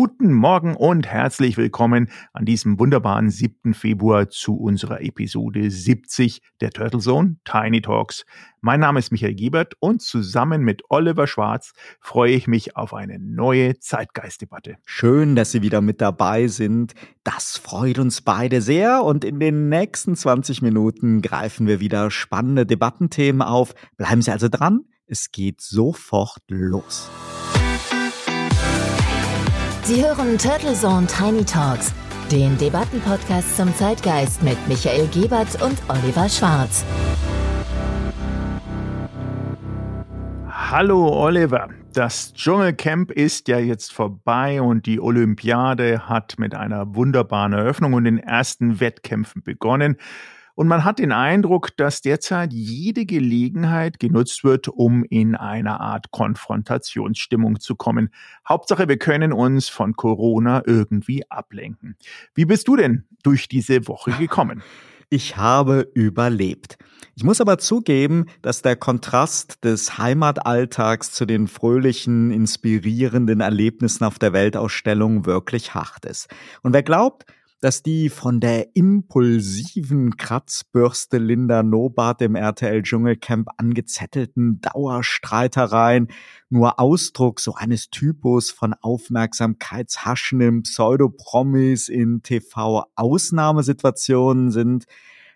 Guten Morgen und herzlich willkommen an diesem wunderbaren 7. Februar zu unserer Episode 70 der Turtle Zone Tiny Talks. Mein Name ist Michael Giebert und zusammen mit Oliver Schwarz freue ich mich auf eine neue Zeitgeistdebatte. Schön, dass Sie wieder mit dabei sind. Das freut uns beide sehr und in den nächsten 20 Minuten greifen wir wieder spannende Debattenthemen auf. Bleiben Sie also dran. Es geht sofort los. Sie hören Turtle Zone Tiny Talks, den Debattenpodcast zum Zeitgeist mit Michael Gebert und Oliver Schwarz. Hallo Oliver, das Dschungelcamp ist ja jetzt vorbei und die Olympiade hat mit einer wunderbaren Eröffnung und den ersten Wettkämpfen begonnen. Und man hat den Eindruck, dass derzeit jede Gelegenheit genutzt wird, um in eine Art Konfrontationsstimmung zu kommen. Hauptsache, wir können uns von Corona irgendwie ablenken. Wie bist du denn durch diese Woche gekommen? Ich habe überlebt. Ich muss aber zugeben, dass der Kontrast des Heimatalltags zu den fröhlichen, inspirierenden Erlebnissen auf der Weltausstellung wirklich hart ist. Und wer glaubt, dass die von der impulsiven Kratzbürste Linda Nobat im RTL Dschungelcamp angezettelten Dauerstreitereien nur Ausdruck so eines Typus von aufmerksamkeitshaschenden Pseudopromis in TV-Ausnahmesituationen sind.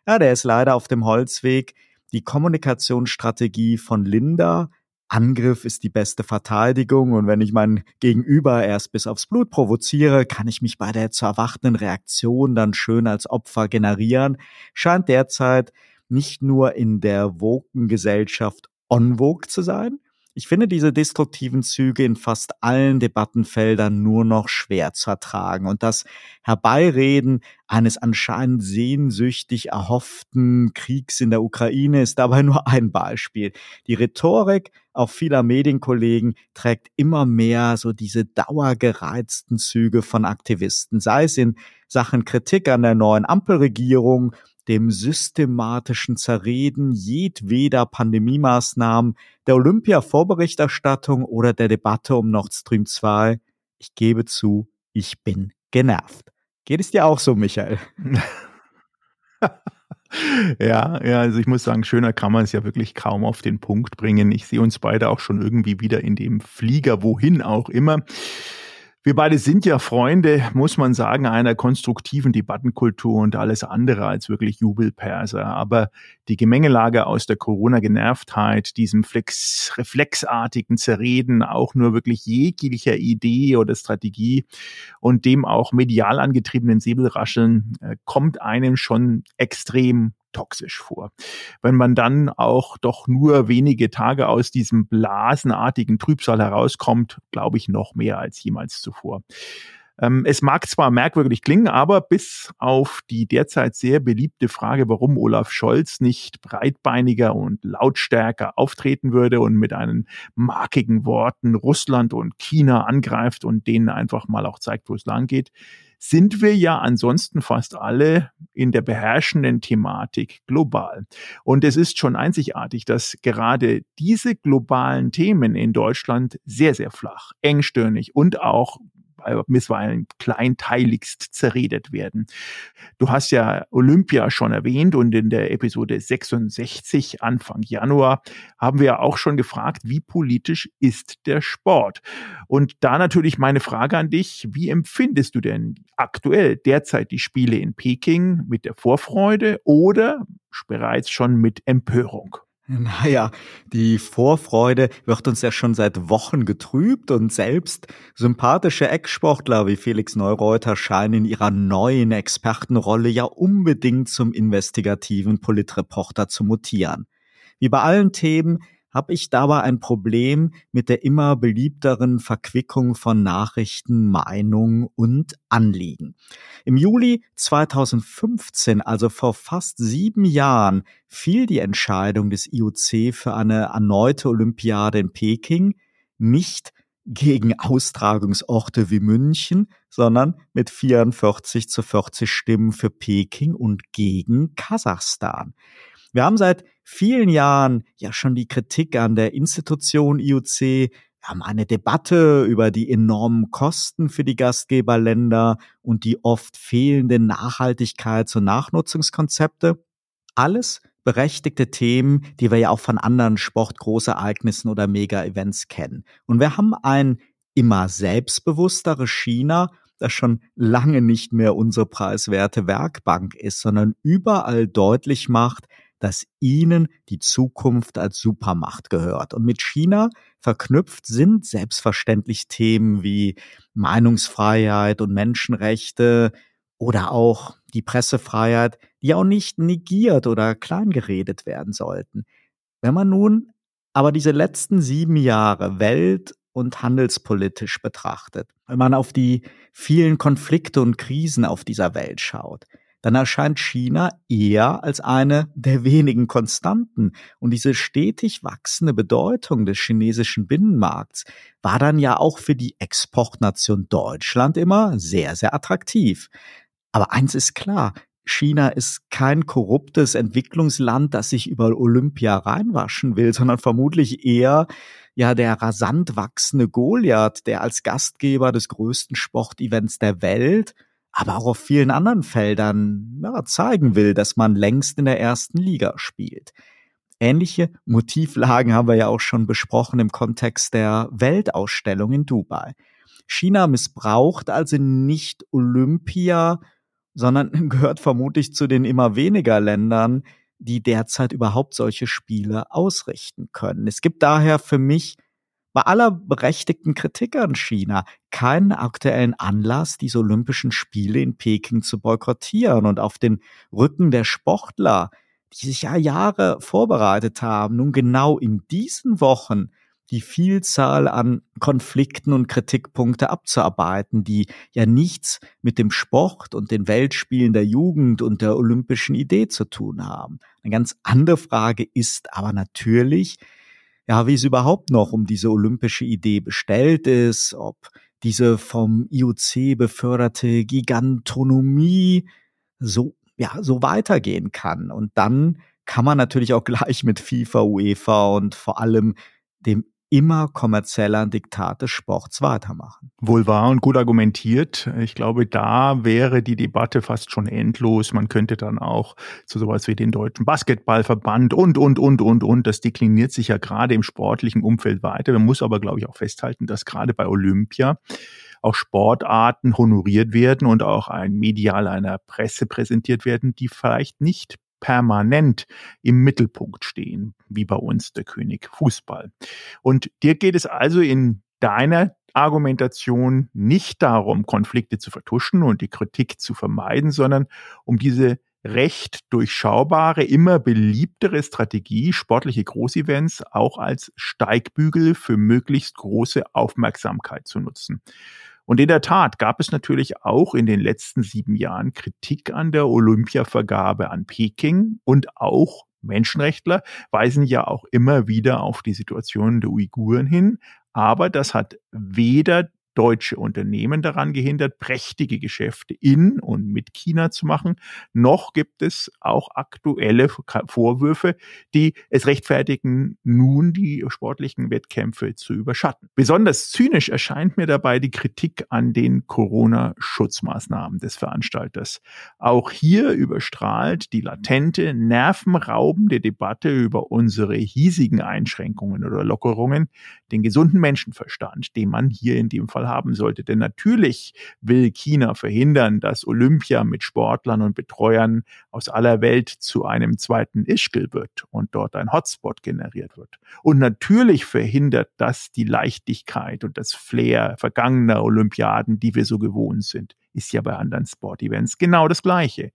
Ja, der ist leider auf dem Holzweg. Die Kommunikationsstrategie von Linda Angriff ist die beste Verteidigung und wenn ich mein Gegenüber erst bis aufs Blut provoziere, kann ich mich bei der zu erwartenden Reaktion dann schön als Opfer generieren, scheint derzeit nicht nur in der woken Gesellschaft on vogue zu sein, ich finde diese destruktiven Züge in fast allen Debattenfeldern nur noch schwer zu ertragen. Und das Herbeireden eines anscheinend sehnsüchtig erhofften Kriegs in der Ukraine ist dabei nur ein Beispiel. Die Rhetorik auch vieler Medienkollegen trägt immer mehr so diese dauergereizten Züge von Aktivisten, sei es in Sachen Kritik an der neuen Ampelregierung, dem systematischen Zerreden jedweder Pandemiemaßnahmen, der Olympia-Vorberichterstattung oder der Debatte um Nord Stream 2. Ich gebe zu, ich bin genervt. Geht es dir auch so, Michael? Ja, ja, also ich muss sagen, schöner kann man es ja wirklich kaum auf den Punkt bringen. Ich sehe uns beide auch schon irgendwie wieder in dem Flieger, wohin auch immer. Wir beide sind ja Freunde, muss man sagen, einer konstruktiven Debattenkultur und alles andere als wirklich Jubelperser. Aber die Gemengelage aus der Corona-Genervtheit, diesem Flex reflexartigen Zerreden auch nur wirklich jeglicher Idee oder Strategie und dem auch medial angetriebenen Säbelrascheln äh, kommt einem schon extrem toxisch vor. Wenn man dann auch doch nur wenige Tage aus diesem blasenartigen Trübsal herauskommt, glaube ich noch mehr als jemals zuvor. Ähm, es mag zwar merkwürdig klingen, aber bis auf die derzeit sehr beliebte Frage, warum Olaf Scholz nicht breitbeiniger und lautstärker auftreten würde und mit einen markigen Worten Russland und China angreift und denen einfach mal auch zeigt, wo es lang geht, sind wir ja ansonsten fast alle in der beherrschenden Thematik global. Und es ist schon einzigartig, dass gerade diese globalen Themen in Deutschland sehr, sehr flach, engstirnig und auch bisweilen kleinteiligst zerredet werden. Du hast ja Olympia schon erwähnt und in der Episode 66 Anfang Januar haben wir auch schon gefragt, wie politisch ist der Sport? Und da natürlich meine Frage an dich, wie empfindest du denn aktuell derzeit die Spiele in Peking mit der Vorfreude oder bereits schon mit Empörung? Naja, die Vorfreude wird uns ja schon seit Wochen getrübt und selbst sympathische Ex-Sportler wie Felix Neureuter scheinen in ihrer neuen Expertenrolle ja unbedingt zum investigativen Politreporter zu mutieren. Wie bei allen Themen habe ich dabei ein Problem mit der immer beliebteren Verquickung von Nachrichten, Meinung und Anliegen. Im Juli 2015, also vor fast sieben Jahren, fiel die Entscheidung des IOC für eine erneute Olympiade in Peking nicht gegen Austragungsorte wie München, sondern mit 44 zu 40 Stimmen für Peking und gegen Kasachstan. Wir haben seit vielen Jahren ja schon die Kritik an der Institution IOC Wir haben eine Debatte über die enormen Kosten für die Gastgeberländer und die oft fehlenden Nachhaltigkeits- und Nachnutzungskonzepte. Alles berechtigte Themen, die wir ja auch von anderen Sportgroßereignissen oder Mega-Events kennen. Und wir haben ein immer selbstbewussteres China, das schon lange nicht mehr unsere preiswerte Werkbank ist, sondern überall deutlich macht, dass ihnen die Zukunft als Supermacht gehört. Und mit China verknüpft sind selbstverständlich Themen wie Meinungsfreiheit und Menschenrechte oder auch die Pressefreiheit, die auch nicht negiert oder kleingeredet werden sollten. Wenn man nun aber diese letzten sieben Jahre welt- und handelspolitisch betrachtet, wenn man auf die vielen Konflikte und Krisen auf dieser Welt schaut, dann erscheint China eher als eine der wenigen Konstanten. Und diese stetig wachsende Bedeutung des chinesischen Binnenmarkts war dann ja auch für die Exportnation Deutschland immer sehr, sehr attraktiv. Aber eins ist klar, China ist kein korruptes Entwicklungsland, das sich über Olympia reinwaschen will, sondern vermutlich eher ja der rasant wachsende Goliath, der als Gastgeber des größten Sportevents der Welt aber auch auf vielen anderen Feldern ja, zeigen will, dass man längst in der ersten Liga spielt. Ähnliche Motivlagen haben wir ja auch schon besprochen im Kontext der Weltausstellung in Dubai. China missbraucht also nicht Olympia, sondern gehört vermutlich zu den immer weniger Ländern, die derzeit überhaupt solche Spiele ausrichten können. Es gibt daher für mich bei aller berechtigten Kritik an China keinen aktuellen Anlass, diese Olympischen Spiele in Peking zu boykottieren und auf den Rücken der Sportler, die sich ja Jahre vorbereitet haben, nun genau in diesen Wochen die Vielzahl an Konflikten und Kritikpunkte abzuarbeiten, die ja nichts mit dem Sport und den Weltspielen der Jugend und der olympischen Idee zu tun haben. Eine ganz andere Frage ist aber natürlich, ja, wie es überhaupt noch um diese olympische Idee bestellt ist, ob diese vom IOC beförderte Gigantonomie so, ja, so weitergehen kann. Und dann kann man natürlich auch gleich mit FIFA, UEFA und vor allem dem immer kommerzieller Diktat des Sports weitermachen. Wohl wahr und gut argumentiert. Ich glaube, da wäre die Debatte fast schon endlos. Man könnte dann auch zu sowas wie den Deutschen Basketballverband und, und, und, und, und. Das dekliniert sich ja gerade im sportlichen Umfeld weiter. Man muss aber, glaube ich, auch festhalten, dass gerade bei Olympia auch Sportarten honoriert werden und auch ein medial einer Presse präsentiert werden, die vielleicht nicht permanent im Mittelpunkt stehen, wie bei uns der König Fußball. Und dir geht es also in deiner Argumentation nicht darum, Konflikte zu vertuschen und die Kritik zu vermeiden, sondern um diese recht durchschaubare, immer beliebtere Strategie, sportliche Großevents auch als Steigbügel für möglichst große Aufmerksamkeit zu nutzen. Und in der Tat gab es natürlich auch in den letzten sieben Jahren Kritik an der Olympiavergabe an Peking und auch Menschenrechtler weisen ja auch immer wieder auf die Situation der Uiguren hin. Aber das hat weder deutsche Unternehmen daran gehindert, prächtige Geschäfte in und mit China zu machen, noch gibt es auch aktuelle Vorwürfe, die es rechtfertigen, nun die sportlichen Wettkämpfe zu überschatten. Besonders zynisch erscheint mir dabei die Kritik an den Corona-Schutzmaßnahmen des Veranstalters. Auch hier überstrahlt die latente, nervenraubende Debatte über unsere hiesigen Einschränkungen oder Lockerungen den gesunden Menschenverstand, den man hier in dem Fall Fall haben sollte. Denn natürlich will China verhindern, dass Olympia mit Sportlern und Betreuern aus aller Welt zu einem zweiten Ischgl wird und dort ein Hotspot generiert wird. Und natürlich verhindert das die Leichtigkeit und das Flair vergangener Olympiaden, die wir so gewohnt sind ist ja bei anderen Sportevents genau das Gleiche.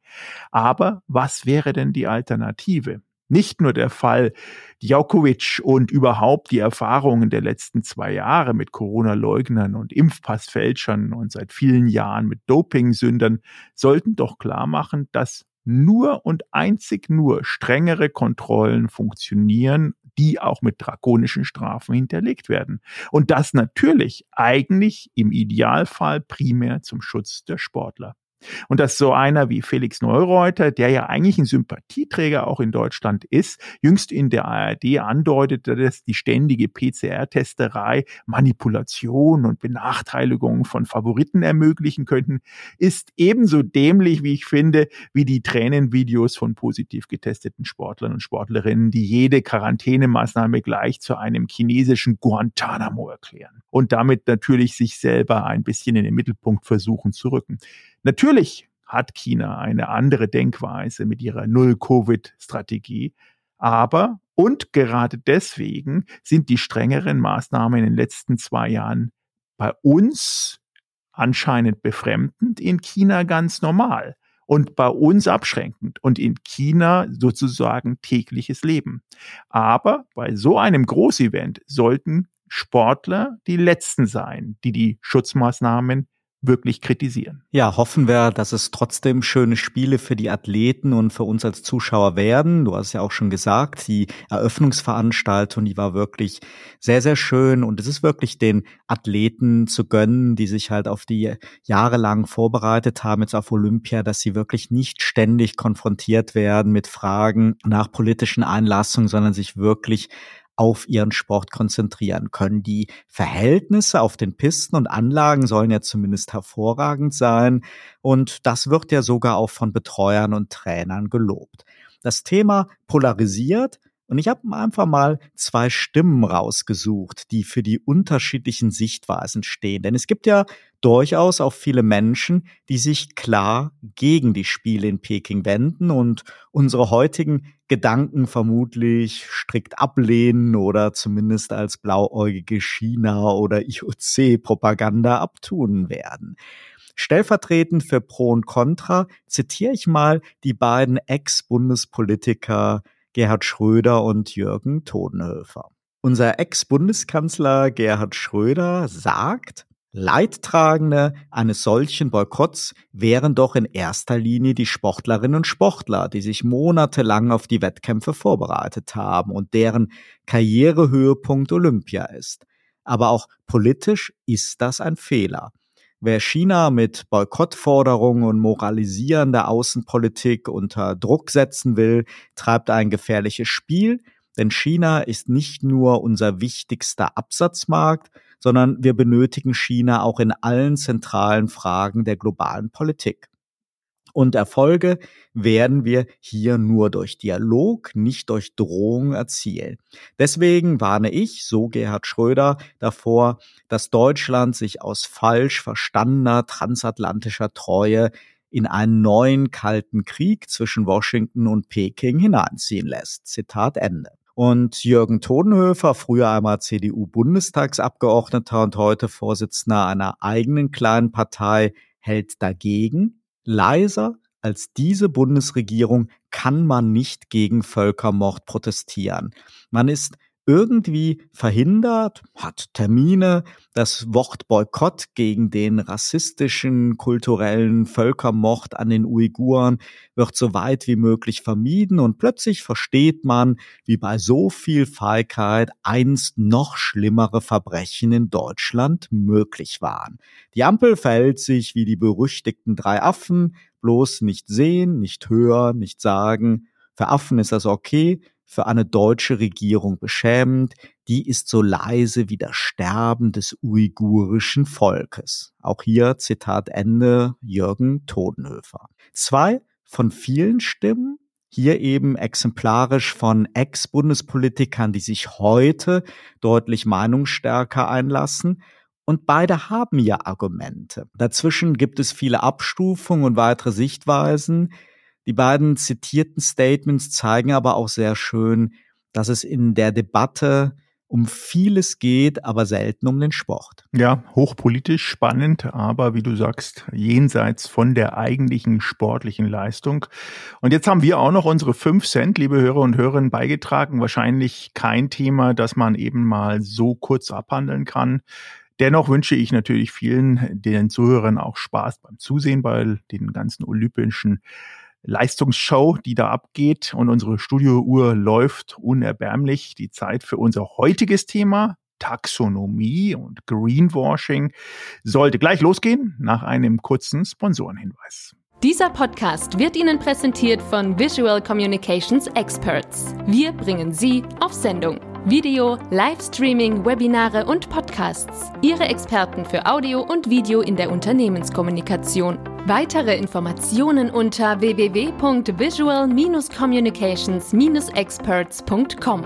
Aber was wäre denn die Alternative? Nicht nur der Fall Djokovic und überhaupt die Erfahrungen der letzten zwei Jahre mit Corona-Leugnern und Impfpassfälschern und seit vielen Jahren mit Dopingsündern sollten doch klar machen, dass nur und einzig nur strengere Kontrollen funktionieren, die auch mit drakonischen Strafen hinterlegt werden. Und das natürlich eigentlich im Idealfall primär zum Schutz der Sportler. Und dass so einer wie Felix Neureuter, der ja eigentlich ein Sympathieträger auch in Deutschland ist, jüngst in der ARD andeutete, dass die ständige PCR-Testerei Manipulation und Benachteiligung von Favoriten ermöglichen könnten, ist ebenso dämlich, wie ich finde, wie die Tränenvideos von positiv getesteten Sportlern und Sportlerinnen, die jede Quarantänemaßnahme gleich zu einem chinesischen Guantanamo erklären und damit natürlich sich selber ein bisschen in den Mittelpunkt versuchen zu rücken. Natürlich hat China eine andere Denkweise mit ihrer Null-Covid-Strategie, aber und gerade deswegen sind die strengeren Maßnahmen in den letzten zwei Jahren bei uns anscheinend befremdend, in China ganz normal und bei uns abschränkend und in China sozusagen tägliches Leben. Aber bei so einem Großevent sollten Sportler die Letzten sein, die die Schutzmaßnahmen wirklich kritisieren. Ja, hoffen wir, dass es trotzdem schöne Spiele für die Athleten und für uns als Zuschauer werden. Du hast ja auch schon gesagt, die Eröffnungsveranstaltung, die war wirklich sehr, sehr schön und es ist wirklich den Athleten zu gönnen, die sich halt auf die jahrelang vorbereitet haben jetzt auf Olympia, dass sie wirklich nicht ständig konfrontiert werden mit Fragen nach politischen Einlassungen, sondern sich wirklich auf ihren Sport konzentrieren können. Die Verhältnisse auf den Pisten und Anlagen sollen ja zumindest hervorragend sein und das wird ja sogar auch von Betreuern und Trainern gelobt. Das Thema polarisiert, und ich habe einfach mal zwei Stimmen rausgesucht, die für die unterschiedlichen Sichtweisen stehen. Denn es gibt ja durchaus auch viele Menschen, die sich klar gegen die Spiele in Peking wenden und unsere heutigen Gedanken vermutlich strikt ablehnen oder zumindest als blauäugige China- oder IOC-Propaganda abtun werden. Stellvertretend für Pro und Contra zitiere ich mal die beiden Ex-Bundespolitiker Gerhard Schröder und Jürgen Todenhöfer. Unser Ex-Bundeskanzler Gerhard Schröder sagt, Leidtragende eines solchen Boykotts wären doch in erster Linie die Sportlerinnen und Sportler, die sich monatelang auf die Wettkämpfe vorbereitet haben und deren Karrierehöhepunkt Olympia ist. Aber auch politisch ist das ein Fehler. Wer China mit Boykottforderungen und moralisierender Außenpolitik unter Druck setzen will, treibt ein gefährliches Spiel, denn China ist nicht nur unser wichtigster Absatzmarkt, sondern wir benötigen China auch in allen zentralen Fragen der globalen Politik. Und Erfolge werden wir hier nur durch Dialog, nicht durch Drohung erzielen. Deswegen warne ich, so Gerhard Schröder, davor, dass Deutschland sich aus falsch verstandener transatlantischer Treue in einen neuen kalten Krieg zwischen Washington und Peking hineinziehen lässt. Zitat Ende. Und Jürgen Todenhöfer, früher einmal CDU-Bundestagsabgeordneter und heute Vorsitzender einer eigenen kleinen Partei, hält dagegen, leiser als diese Bundesregierung kann man nicht gegen Völkermord protestieren. Man ist irgendwie verhindert, hat Termine. Das Wort Boykott gegen den rassistischen, kulturellen Völkermord an den Uiguren wird so weit wie möglich vermieden und plötzlich versteht man, wie bei so viel Feigheit einst noch schlimmere Verbrechen in Deutschland möglich waren. Die Ampel verhält sich wie die berüchtigten drei Affen, bloß nicht sehen, nicht hören, nicht sagen. Für Affen ist das okay, für eine deutsche Regierung beschämend, die ist so leise wie das Sterben des uigurischen Volkes. Auch hier Zitat Ende Jürgen Todenhöfer. Zwei von vielen Stimmen, hier eben exemplarisch von Ex-Bundespolitikern, die sich heute deutlich meinungsstärker einlassen. Und beide haben ja Argumente. Dazwischen gibt es viele Abstufungen und weitere Sichtweisen. Die beiden zitierten Statements zeigen aber auch sehr schön, dass es in der Debatte um vieles geht, aber selten um den Sport. Ja, hochpolitisch spannend, aber wie du sagst, jenseits von der eigentlichen sportlichen Leistung. Und jetzt haben wir auch noch unsere fünf Cent, liebe Hörer und Hörerinnen, beigetragen. Wahrscheinlich kein Thema, das man eben mal so kurz abhandeln kann. Dennoch wünsche ich natürlich vielen den Zuhörern auch Spaß beim Zusehen bei den ganzen olympischen Leistungsshow, die da abgeht und unsere Studiouhr läuft unerbärmlich. Die Zeit für unser heutiges Thema Taxonomie und Greenwashing sollte gleich losgehen nach einem kurzen Sponsorenhinweis. Dieser Podcast wird Ihnen präsentiert von Visual Communications Experts. Wir bringen Sie auf Sendung. Video, Livestreaming, Webinare und Podcasts. Ihre Experten für Audio und Video in der Unternehmenskommunikation. Weitere Informationen unter www.visual-communications-experts.com.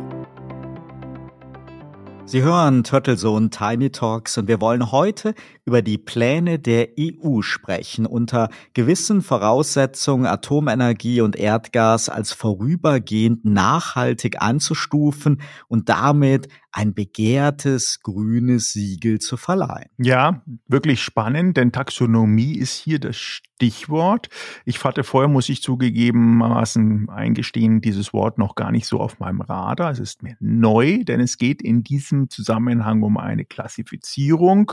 Sie hören Turtlesohn Tiny Talks und wir wollen heute über die Pläne der EU sprechen, unter gewissen Voraussetzungen Atomenergie und Erdgas als vorübergehend nachhaltig einzustufen und damit ein begehrtes grünes Siegel zu verleihen. Ja, wirklich spannend, denn Taxonomie ist hier das Stichwort. Ich hatte vorher, muss ich zugegebenermaßen eingestehen, dieses Wort noch gar nicht so auf meinem Radar. Es ist mir neu, denn es geht in diesem Zusammenhang um eine Klassifizierung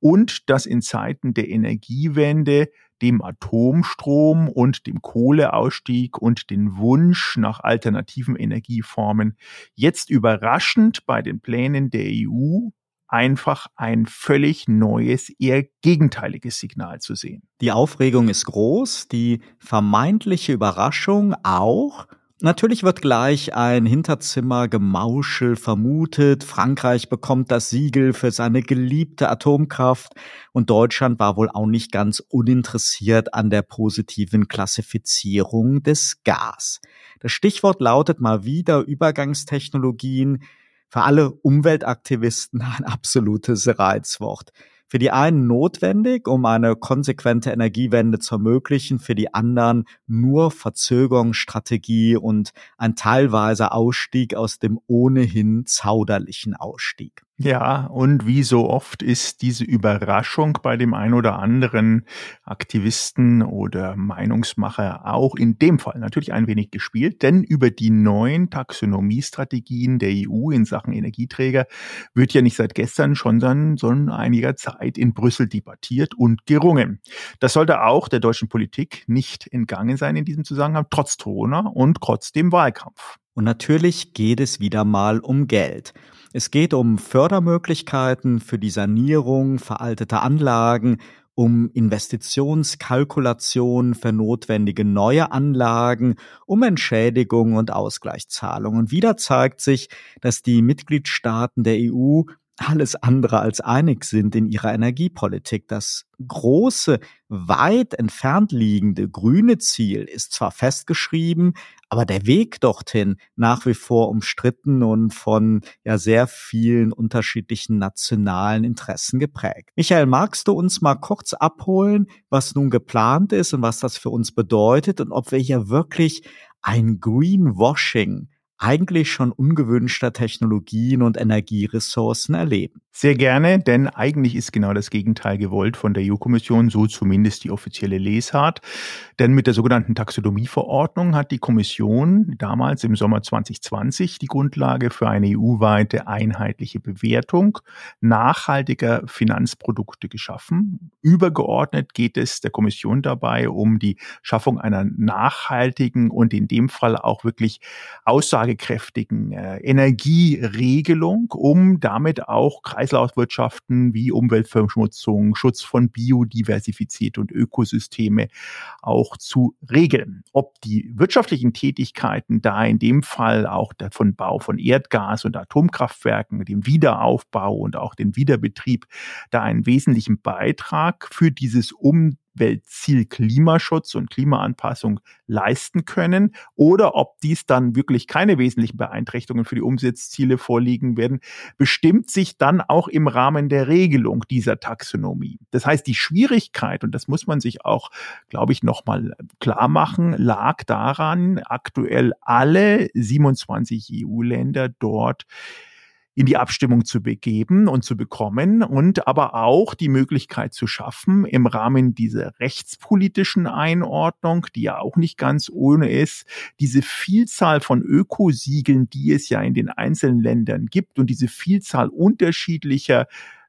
und dass in Zeiten der Energiewende dem Atomstrom und dem Kohleausstieg und den Wunsch nach alternativen Energieformen jetzt überraschend bei den Plänen der EU einfach ein völlig neues, eher gegenteiliges Signal zu sehen. Die Aufregung ist groß, die vermeintliche Überraschung auch. Natürlich wird gleich ein Hinterzimmer-Gemauschel vermutet. Frankreich bekommt das Siegel für seine geliebte Atomkraft und Deutschland war wohl auch nicht ganz uninteressiert an der positiven Klassifizierung des Gas. Das Stichwort lautet mal wieder Übergangstechnologien. Für alle Umweltaktivisten ein absolutes Reizwort für die einen notwendig, um eine konsequente Energiewende zu ermöglichen, für die anderen nur Verzögerungsstrategie und ein teilweiser Ausstieg aus dem ohnehin zauderlichen Ausstieg. Ja, und wie so oft ist diese Überraschung bei dem ein oder anderen Aktivisten oder Meinungsmacher auch in dem Fall natürlich ein wenig gespielt, denn über die neuen Taxonomiestrategien der EU in Sachen Energieträger wird ja nicht seit gestern schon sondern einiger Zeit in Brüssel debattiert und gerungen. Das sollte auch der deutschen Politik nicht entgangen sein in diesem Zusammenhang, trotz Corona und trotz dem Wahlkampf. Und natürlich geht es wieder mal um Geld. Es geht um Fördermöglichkeiten für die Sanierung veralteter Anlagen, um Investitionskalkulationen für notwendige neue Anlagen, um Entschädigung und Ausgleichszahlungen. Und wieder zeigt sich, dass die Mitgliedstaaten der EU alles andere als einig sind in ihrer Energiepolitik. Das große, weit entfernt liegende grüne Ziel ist zwar festgeschrieben, aber der Weg dorthin nach wie vor umstritten und von ja sehr vielen unterschiedlichen nationalen Interessen geprägt. Michael, magst du uns mal kurz abholen, was nun geplant ist und was das für uns bedeutet und ob wir hier wirklich ein Greenwashing eigentlich schon ungewünschter Technologien und Energieressourcen erleben. Sehr gerne, denn eigentlich ist genau das Gegenteil gewollt von der EU-Kommission, so zumindest die offizielle Lesart. Denn mit der sogenannten Taxonomieverordnung hat die Kommission damals im Sommer 2020 die Grundlage für eine EU-weite einheitliche Bewertung nachhaltiger Finanzprodukte geschaffen. Übergeordnet geht es der Kommission dabei um die Schaffung einer nachhaltigen und in dem Fall auch wirklich aussagekräftigen äh, Energieregelung, um damit auch Kreislaufwirtschaften wie Umweltverschmutzung, Schutz von Biodiversität und Ökosysteme auch zu regeln. Ob die wirtschaftlichen Tätigkeiten da in dem Fall auch von Bau von Erdgas und Atomkraftwerken, dem Wiederaufbau und auch den Wiederbetrieb da einen wesentlichen Beitrag für dieses Um Weltziel Klimaschutz und Klimaanpassung leisten können oder ob dies dann wirklich keine wesentlichen Beeinträchtigungen für die Umsatzziele vorliegen werden, bestimmt sich dann auch im Rahmen der Regelung dieser Taxonomie. Das heißt, die Schwierigkeit, und das muss man sich auch, glaube ich, nochmal klar machen, lag daran, aktuell alle 27 EU-Länder dort in die Abstimmung zu begeben und zu bekommen und aber auch die Möglichkeit zu schaffen, im Rahmen dieser rechtspolitischen Einordnung, die ja auch nicht ganz ohne ist, diese Vielzahl von Ökosiegeln, die es ja in den einzelnen Ländern gibt und diese Vielzahl unterschiedlicher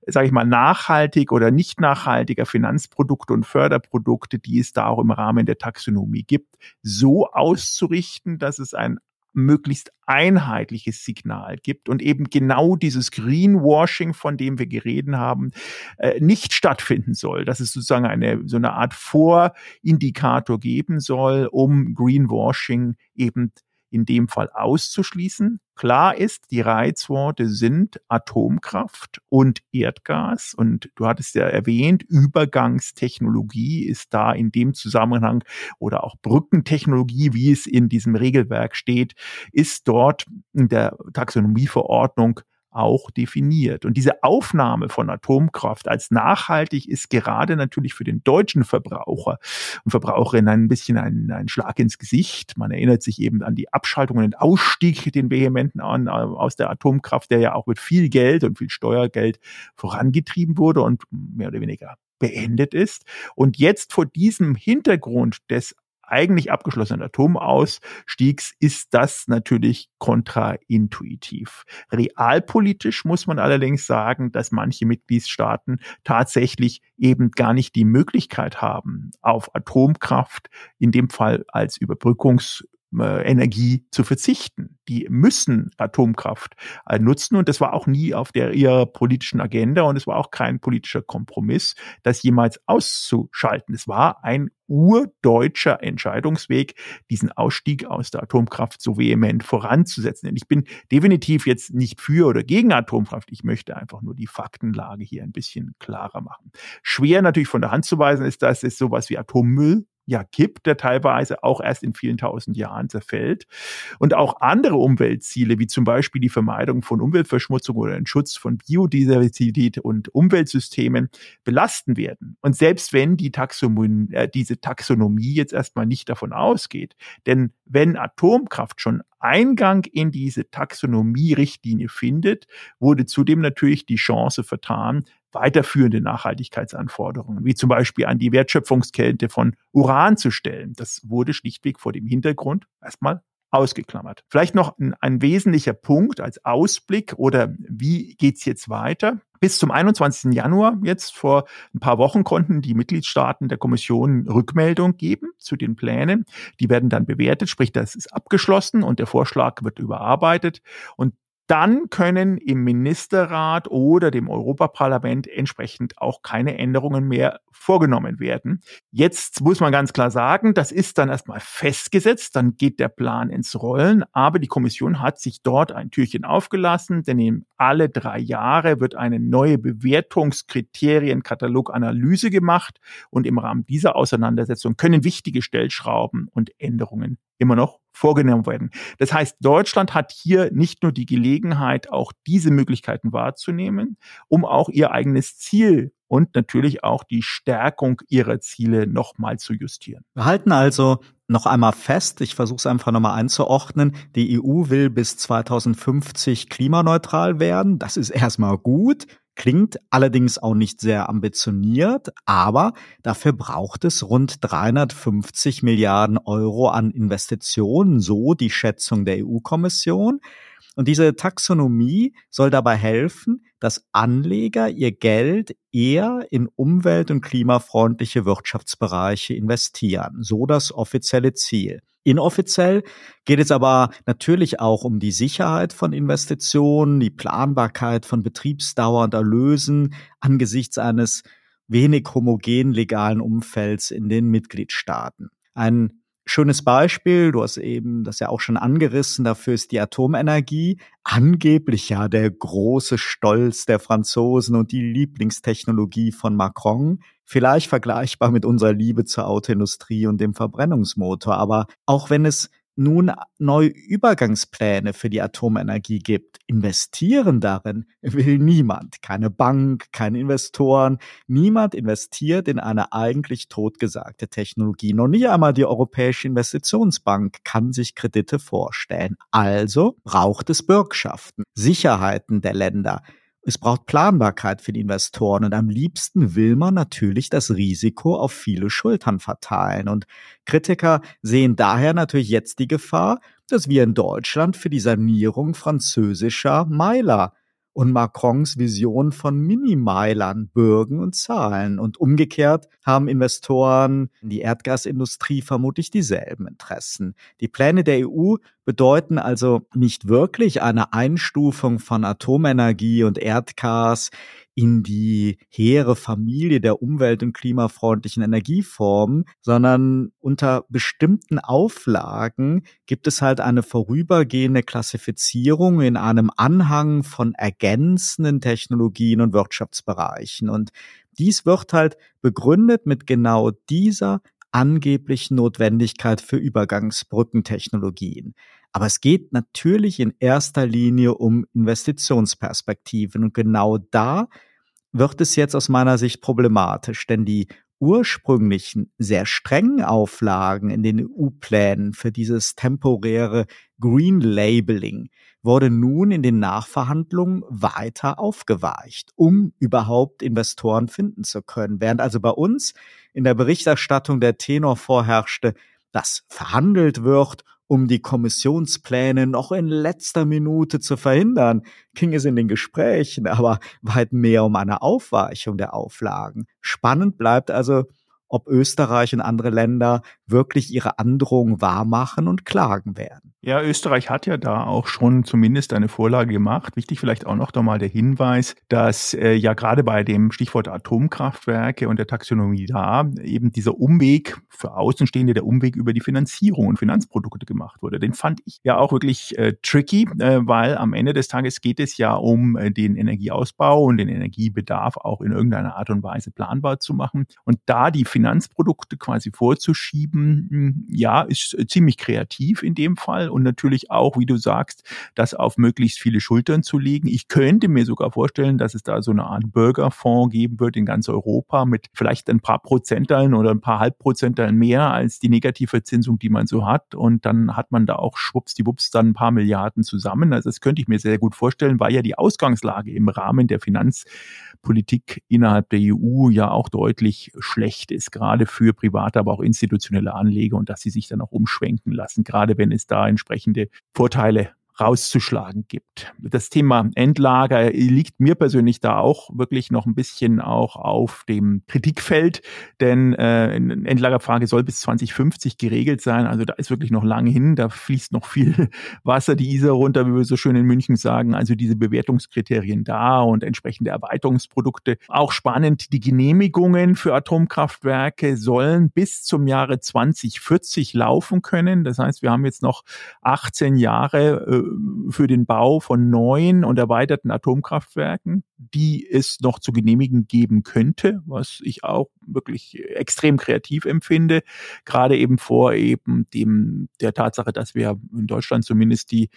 sage ich mal, nachhaltig oder nicht nachhaltiger Finanzprodukte und Förderprodukte, die es da auch im Rahmen der Taxonomie gibt, so auszurichten, dass es ein möglichst einheitliches Signal gibt und eben genau dieses Greenwashing, von dem wir geredet haben, äh, nicht stattfinden soll, dass es sozusagen eine so eine Art Vorindikator geben soll, um Greenwashing eben in dem Fall auszuschließen. Klar ist, die Reizworte sind Atomkraft und Erdgas. Und du hattest ja erwähnt, Übergangstechnologie ist da in dem Zusammenhang oder auch Brückentechnologie, wie es in diesem Regelwerk steht, ist dort in der Taxonomieverordnung auch definiert. Und diese Aufnahme von Atomkraft als nachhaltig ist gerade natürlich für den deutschen Verbraucher und Verbraucherin ein bisschen ein, ein Schlag ins Gesicht. Man erinnert sich eben an die Abschaltung und den Ausstieg, den vehementen an, aus der Atomkraft, der ja auch mit viel Geld und viel Steuergeld vorangetrieben wurde und mehr oder weniger beendet ist. Und jetzt vor diesem Hintergrund des eigentlich abgeschlossenen Atomausstiegs ist das natürlich kontraintuitiv. Realpolitisch muss man allerdings sagen, dass manche Mitgliedstaaten tatsächlich eben gar nicht die Möglichkeit haben, auf Atomkraft in dem Fall als Überbrückungs Energie zu verzichten. Die müssen Atomkraft äh, nutzen und das war auch nie auf der ihrer politischen Agenda und es war auch kein politischer Kompromiss, das jemals auszuschalten. Es war ein urdeutscher Entscheidungsweg, diesen Ausstieg aus der Atomkraft so vehement voranzusetzen. Denn ich bin definitiv jetzt nicht für oder gegen Atomkraft. Ich möchte einfach nur die Faktenlage hier ein bisschen klarer machen. Schwer natürlich von der Hand zu weisen ist, dass es sowas wie Atommüll ja gibt, der teilweise auch erst in vielen tausend Jahren zerfällt. Und auch andere Umweltziele, wie zum Beispiel die Vermeidung von Umweltverschmutzung oder den Schutz von Biodiversität und Umweltsystemen belasten werden. Und selbst wenn die Taxonomie, äh, diese Taxonomie jetzt erstmal nicht davon ausgeht, denn wenn Atomkraft schon Eingang in diese Taxonomie-Richtlinie findet, wurde zudem natürlich die Chance vertan, weiterführende Nachhaltigkeitsanforderungen, wie zum Beispiel an die Wertschöpfungskette von Uran zu stellen. Das wurde schlichtweg vor dem Hintergrund erstmal ausgeklammert. Vielleicht noch ein, ein, wesentlicher Punkt als Ausblick oder wie geht's jetzt weiter? Bis zum 21. Januar, jetzt vor ein paar Wochen, konnten die Mitgliedstaaten der Kommission Rückmeldung geben zu den Plänen. Die werden dann bewertet, sprich, das ist abgeschlossen und der Vorschlag wird überarbeitet. Und dann können im Ministerrat oder dem Europaparlament entsprechend auch keine Änderungen mehr vorgenommen werden. Jetzt muss man ganz klar sagen, das ist dann erstmal festgesetzt, dann geht der Plan ins Rollen, aber die Kommission hat sich dort ein Türchen aufgelassen, denn alle drei Jahre wird eine neue Bewertungskriterienkataloganalyse gemacht und im Rahmen dieser Auseinandersetzung können wichtige Stellschrauben und Änderungen immer noch vorgenommen werden. Das heißt, Deutschland hat hier nicht nur die Gelegenheit, auch diese Möglichkeiten wahrzunehmen, um auch ihr eigenes Ziel und natürlich auch die Stärkung ihrer Ziele nochmal zu justieren. Wir halten also noch einmal fest, ich versuche es einfach nochmal einzuordnen, die EU will bis 2050 klimaneutral werden. Das ist erstmal gut. Klingt allerdings auch nicht sehr ambitioniert, aber dafür braucht es rund 350 Milliarden Euro an Investitionen, so die Schätzung der EU-Kommission. Und diese Taxonomie soll dabei helfen, dass Anleger ihr Geld eher in umwelt- und klimafreundliche Wirtschaftsbereiche investieren. So das offizielle Ziel. Inoffiziell geht es aber natürlich auch um die Sicherheit von Investitionen, die Planbarkeit von Betriebsdauer und Erlösen angesichts eines wenig homogen legalen Umfelds in den Mitgliedstaaten. Ein schönes Beispiel, du hast eben das ja auch schon angerissen, dafür ist die Atomenergie angeblich ja der große Stolz der Franzosen und die Lieblingstechnologie von Macron. Vielleicht vergleichbar mit unserer Liebe zur Autoindustrie und dem Verbrennungsmotor. Aber auch wenn es nun neue Übergangspläne für die Atomenergie gibt. Investieren darin will niemand. Keine Bank, keine Investoren. Niemand investiert in eine eigentlich totgesagte Technologie. Noch nie einmal die Europäische Investitionsbank kann sich Kredite vorstellen. Also braucht es Bürgschaften, Sicherheiten der Länder. Es braucht Planbarkeit für die Investoren und am liebsten will man natürlich das Risiko auf viele Schultern verteilen. Und Kritiker sehen daher natürlich jetzt die Gefahr, dass wir in Deutschland für die Sanierung französischer Meiler und Macrons Vision von Minimeilern bürgen und zahlen. Und umgekehrt haben Investoren in die Erdgasindustrie vermutlich dieselben Interessen. Die Pläne der EU bedeuten also nicht wirklich eine Einstufung von Atomenergie und Erdgas in die hehre Familie der umwelt- und klimafreundlichen Energieformen, sondern unter bestimmten Auflagen gibt es halt eine vorübergehende Klassifizierung in einem Anhang von ergänzenden Technologien und Wirtschaftsbereichen. Und dies wird halt begründet mit genau dieser angeblichen Notwendigkeit für Übergangsbrückentechnologien. Aber es geht natürlich in erster Linie um Investitionsperspektiven. Und genau da wird es jetzt aus meiner Sicht problematisch, denn die ursprünglichen sehr strengen Auflagen in den EU-Plänen für dieses temporäre Green Labeling wurde nun in den Nachverhandlungen weiter aufgeweicht, um überhaupt Investoren finden zu können. Während also bei uns in der Berichterstattung der Tenor vorherrschte, dass verhandelt wird um die Kommissionspläne noch in letzter Minute zu verhindern, ging es in den Gesprächen aber weit mehr um eine Aufweichung der Auflagen. Spannend bleibt also, ob Österreich und andere Länder wirklich ihre Androhung wahrmachen und klagen werden. Ja, Österreich hat ja da auch schon zumindest eine Vorlage gemacht. Wichtig vielleicht auch noch einmal der Hinweis, dass äh, ja gerade bei dem Stichwort Atomkraftwerke und der Taxonomie da eben dieser Umweg für Außenstehende, der Umweg über die Finanzierung und Finanzprodukte gemacht wurde. Den fand ich ja auch wirklich äh, tricky, äh, weil am Ende des Tages geht es ja um äh, den Energieausbau und den Energiebedarf auch in irgendeiner Art und Weise planbar zu machen. Und da die Finanzprodukte quasi vorzuschieben, hm, ja, ist äh, ziemlich kreativ in dem Fall und natürlich auch, wie du sagst, das auf möglichst viele Schultern zu legen. Ich könnte mir sogar vorstellen, dass es da so eine Art Bürgerfonds geben wird in ganz Europa mit vielleicht ein paar Prozentteilen oder ein paar Halbprozentteilen mehr als die Negativverzinsung, die man so hat. Und dann hat man da auch schwuppsdiwupps dann ein paar Milliarden zusammen. Also das könnte ich mir sehr gut vorstellen, weil ja die Ausgangslage im Rahmen der Finanzpolitik innerhalb der EU ja auch deutlich schlecht ist, gerade für private, aber auch institutionelle Anleger und dass sie sich dann auch umschwenken lassen, gerade wenn es da entsprechende Vorteile rauszuschlagen gibt. Das Thema Endlager liegt mir persönlich da auch wirklich noch ein bisschen auch auf dem Kritikfeld, denn äh, Endlagerfrage soll bis 2050 geregelt sein. Also da ist wirklich noch lange hin, da fließt noch viel Wasser die Isar runter, wie wir so schön in München sagen. Also diese Bewertungskriterien da und entsprechende Erweiterungsprodukte. Auch spannend, die Genehmigungen für Atomkraftwerke sollen bis zum Jahre 2040 laufen können. Das heißt, wir haben jetzt noch 18 Jahre äh, für den Bau von neuen und erweiterten Atomkraftwerken, die es noch zu genehmigen geben könnte, was ich auch wirklich extrem kreativ empfinde, gerade eben vor eben dem der Tatsache, dass wir in Deutschland zumindest die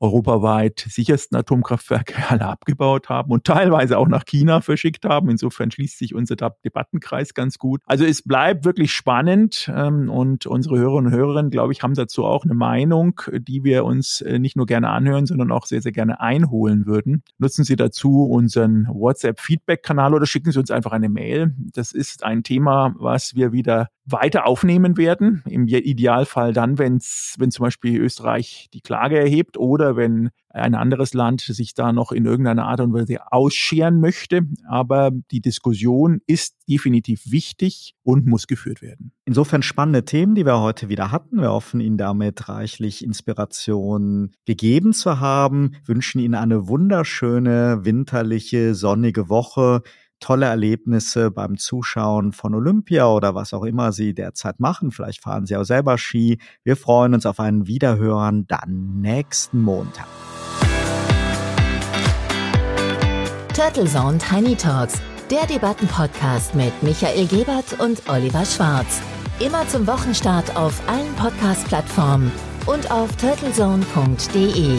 europaweit sichersten Atomkraftwerke alle abgebaut haben und teilweise auch nach China verschickt haben. Insofern schließt sich unser Debattenkreis ganz gut. Also es bleibt wirklich spannend ähm, und unsere Hörerinnen und Hörer, glaube ich, haben dazu auch eine Meinung, die wir uns äh, nicht nur gerne anhören, sondern auch sehr, sehr gerne einholen würden. Nutzen Sie dazu unseren WhatsApp-Feedback-Kanal oder schicken Sie uns einfach eine Mail. Das ist ein Thema, was wir wieder weiter aufnehmen werden. Im Idealfall dann, wenn wenn zum Beispiel Österreich die Klage erhebt oder wenn ein anderes Land sich da noch in irgendeiner Art und Weise ausscheren möchte. Aber die Diskussion ist definitiv wichtig und muss geführt werden. Insofern spannende Themen, die wir heute wieder hatten. Wir hoffen Ihnen damit reichlich Inspiration gegeben zu haben, wünschen Ihnen eine wunderschöne, winterliche, sonnige Woche tolle Erlebnisse beim Zuschauen von Olympia oder was auch immer Sie derzeit machen. Vielleicht fahren Sie auch selber Ski. Wir freuen uns auf ein Wiederhören dann nächsten Montag. Turtle Zone Tiny Talks, der Debattenpodcast mit Michael Gebert und Oliver Schwarz. Immer zum Wochenstart auf allen Podcast-Plattformen und auf turtlezone.de.